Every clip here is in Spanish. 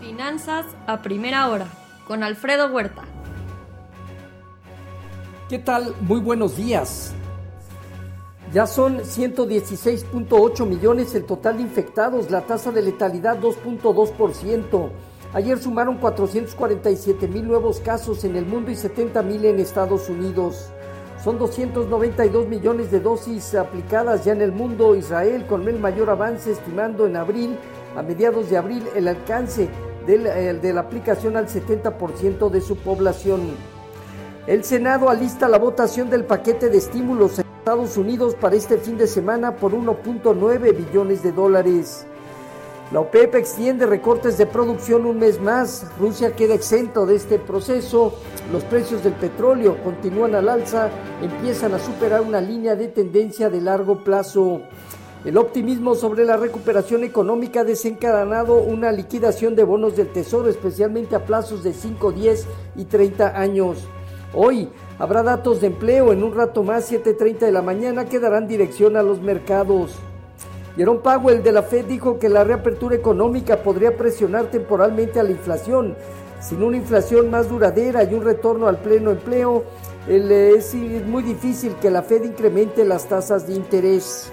Finanzas a primera hora con Alfredo Huerta. ¿Qué tal? Muy buenos días. Ya son 116.8 millones el total de infectados, la tasa de letalidad 2.2%. Ayer sumaron 447 mil nuevos casos en el mundo y 70 mil en Estados Unidos. Son 292 millones de dosis aplicadas ya en el mundo. Israel con el mayor avance, estimando en abril, a mediados de abril, el alcance eh, de la aplicación al 70% de su población. El Senado alista la votación del paquete de estímulos en Estados Unidos para este fin de semana por 1.9 billones de dólares. La OPEP extiende recortes de producción un mes más. Rusia queda exento de este proceso. Los precios del petróleo continúan al alza, empiezan a superar una línea de tendencia de largo plazo. El optimismo sobre la recuperación económica ha desencadenado una liquidación de bonos del Tesoro, especialmente a plazos de 5, 10 y 30 años. Hoy habrá datos de empleo en un rato más, 7.30 de la mañana, que darán dirección a los mercados. Jerome Powell de la Fed dijo que la reapertura económica podría presionar temporalmente a la inflación. Sin una inflación más duradera y un retorno al pleno empleo, es muy difícil que la Fed incremente las tasas de interés.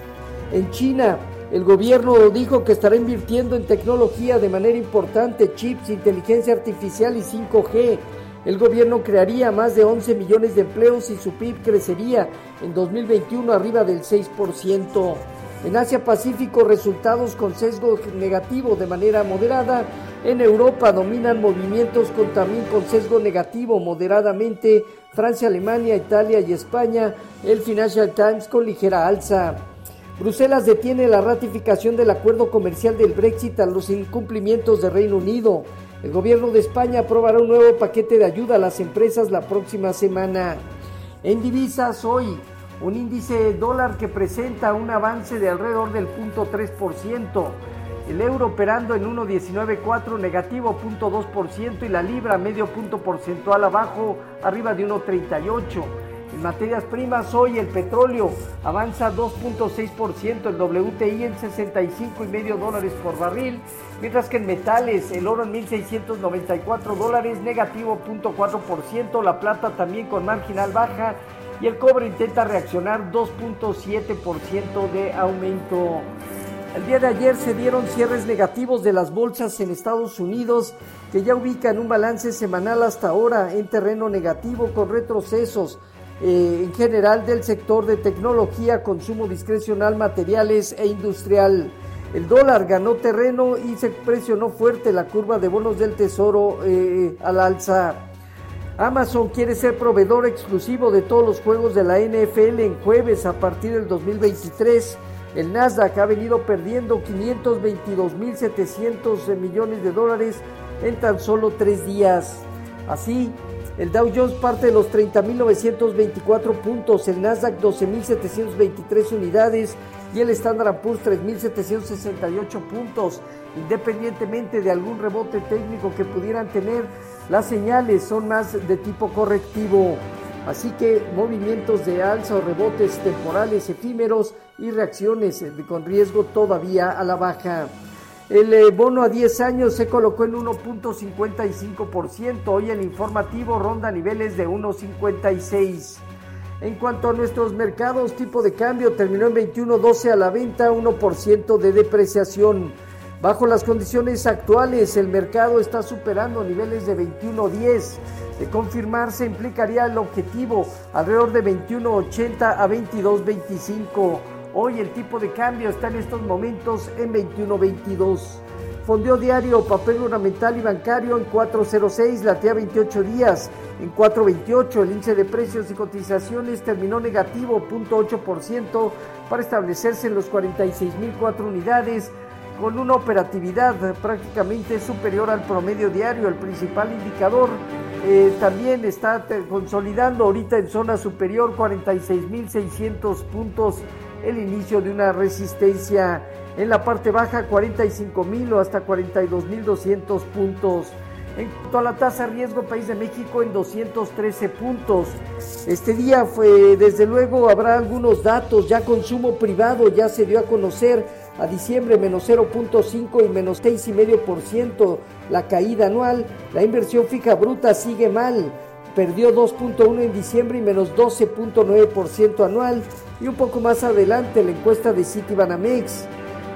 En China, el gobierno dijo que estará invirtiendo en tecnología de manera importante, chips, inteligencia artificial y 5G. El gobierno crearía más de 11 millones de empleos y su PIB crecería en 2021 arriba del 6%. En Asia Pacífico, resultados con sesgo negativo de manera moderada. En Europa dominan movimientos con, también con sesgo negativo moderadamente. Francia, Alemania, Italia y España. El Financial Times con ligera alza. Bruselas detiene la ratificación del acuerdo comercial del Brexit a los incumplimientos de Reino Unido. El gobierno de España aprobará un nuevo paquete de ayuda a las empresas la próxima semana. En divisas hoy, un índice dólar que presenta un avance de alrededor del 0.3%, el euro operando en 1.194 negativo 0.2% y la libra medio punto porcentual abajo arriba de 1.38. En materias primas hoy el petróleo avanza 2.6%, el WTI en 65 y medio dólares por barril, mientras que en metales el oro en 1.694 dólares negativo 0.4%, la plata también con marginal baja y el cobre intenta reaccionar 2.7% de aumento. El día de ayer se dieron cierres negativos de las bolsas en Estados Unidos que ya ubican un balance semanal hasta ahora en terreno negativo con retrocesos eh, en general del sector de tecnología, consumo discrecional, materiales e industrial. El dólar ganó terreno y se presionó fuerte la curva de bonos del tesoro eh, al alza. Amazon quiere ser proveedor exclusivo de todos los juegos de la NFL en jueves a partir del 2023. El Nasdaq ha venido perdiendo 522.700 millones de dólares en tan solo tres días. Así, el Dow Jones parte de los 30.924 puntos, el Nasdaq 12.723 unidades y el Standard Poor's 3.768 puntos. Independientemente de algún rebote técnico que pudieran tener, las señales son más de tipo correctivo, así que movimientos de alza o rebotes temporales efímeros y reacciones con riesgo todavía a la baja. El eh, bono a 10 años se colocó en 1.55%, hoy el informativo ronda niveles de 1.56%. En cuanto a nuestros mercados, tipo de cambio terminó en 21.12 a la venta, 1% de depreciación. Bajo las condiciones actuales, el mercado está superando niveles de 21.10. De confirmarse, implicaría el objetivo alrededor de 21.80 a 22.25. Hoy el tipo de cambio está en estos momentos en 21.22. Fondeo diario, papel ornamental y bancario en 406, latea 28 días en 428. El índice de precios y cotizaciones terminó negativo 0.8% para establecerse en los 46.004 unidades con una operatividad prácticamente superior al promedio diario. El principal indicador eh, también está consolidando ahorita en zona superior 46.600 puntos el inicio de una resistencia en la parte baja 45.000 o hasta 42.200 puntos. En cuanto a la tasa riesgo, País de México en 213 puntos. Este día fue, desde luego, habrá algunos datos, ya consumo privado ya se dio a conocer a diciembre menos 0.5 y menos 6,5% la caída anual. La inversión fija bruta sigue mal, perdió 2.1 en diciembre y menos 12.9% anual. Y un poco más adelante la encuesta de Citibanamex.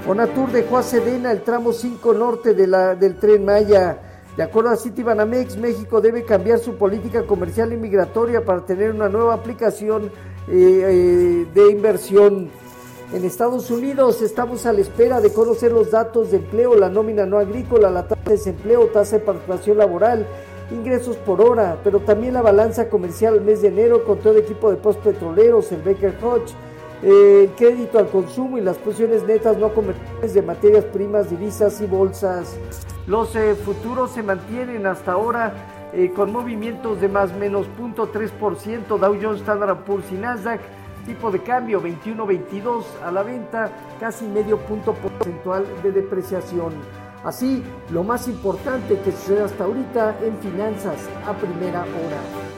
Fonatur dejó a Sedena el tramo 5 norte de la, del tren Maya. De acuerdo a Citibanamex, México debe cambiar su política comercial y migratoria para tener una nueva aplicación eh, eh, de inversión. En Estados Unidos estamos a la espera de conocer los datos de empleo, la nómina no agrícola, la tasa de desempleo, tasa de participación laboral, ingresos por hora, pero también la balanza comercial al mes de enero con todo el equipo de postpetroleros, el Baker Hodge, el crédito al consumo y las posiciones netas no comerciales de materias primas, divisas y bolsas. Los eh, futuros se mantienen hasta ahora eh, con movimientos de más menos 0.3%, Dow Jones, Standard Poor's y Nasdaq Tipo de cambio 21.22 a la venta, casi medio punto porcentual de depreciación. Así, lo más importante que sucede hasta ahorita en finanzas a primera hora.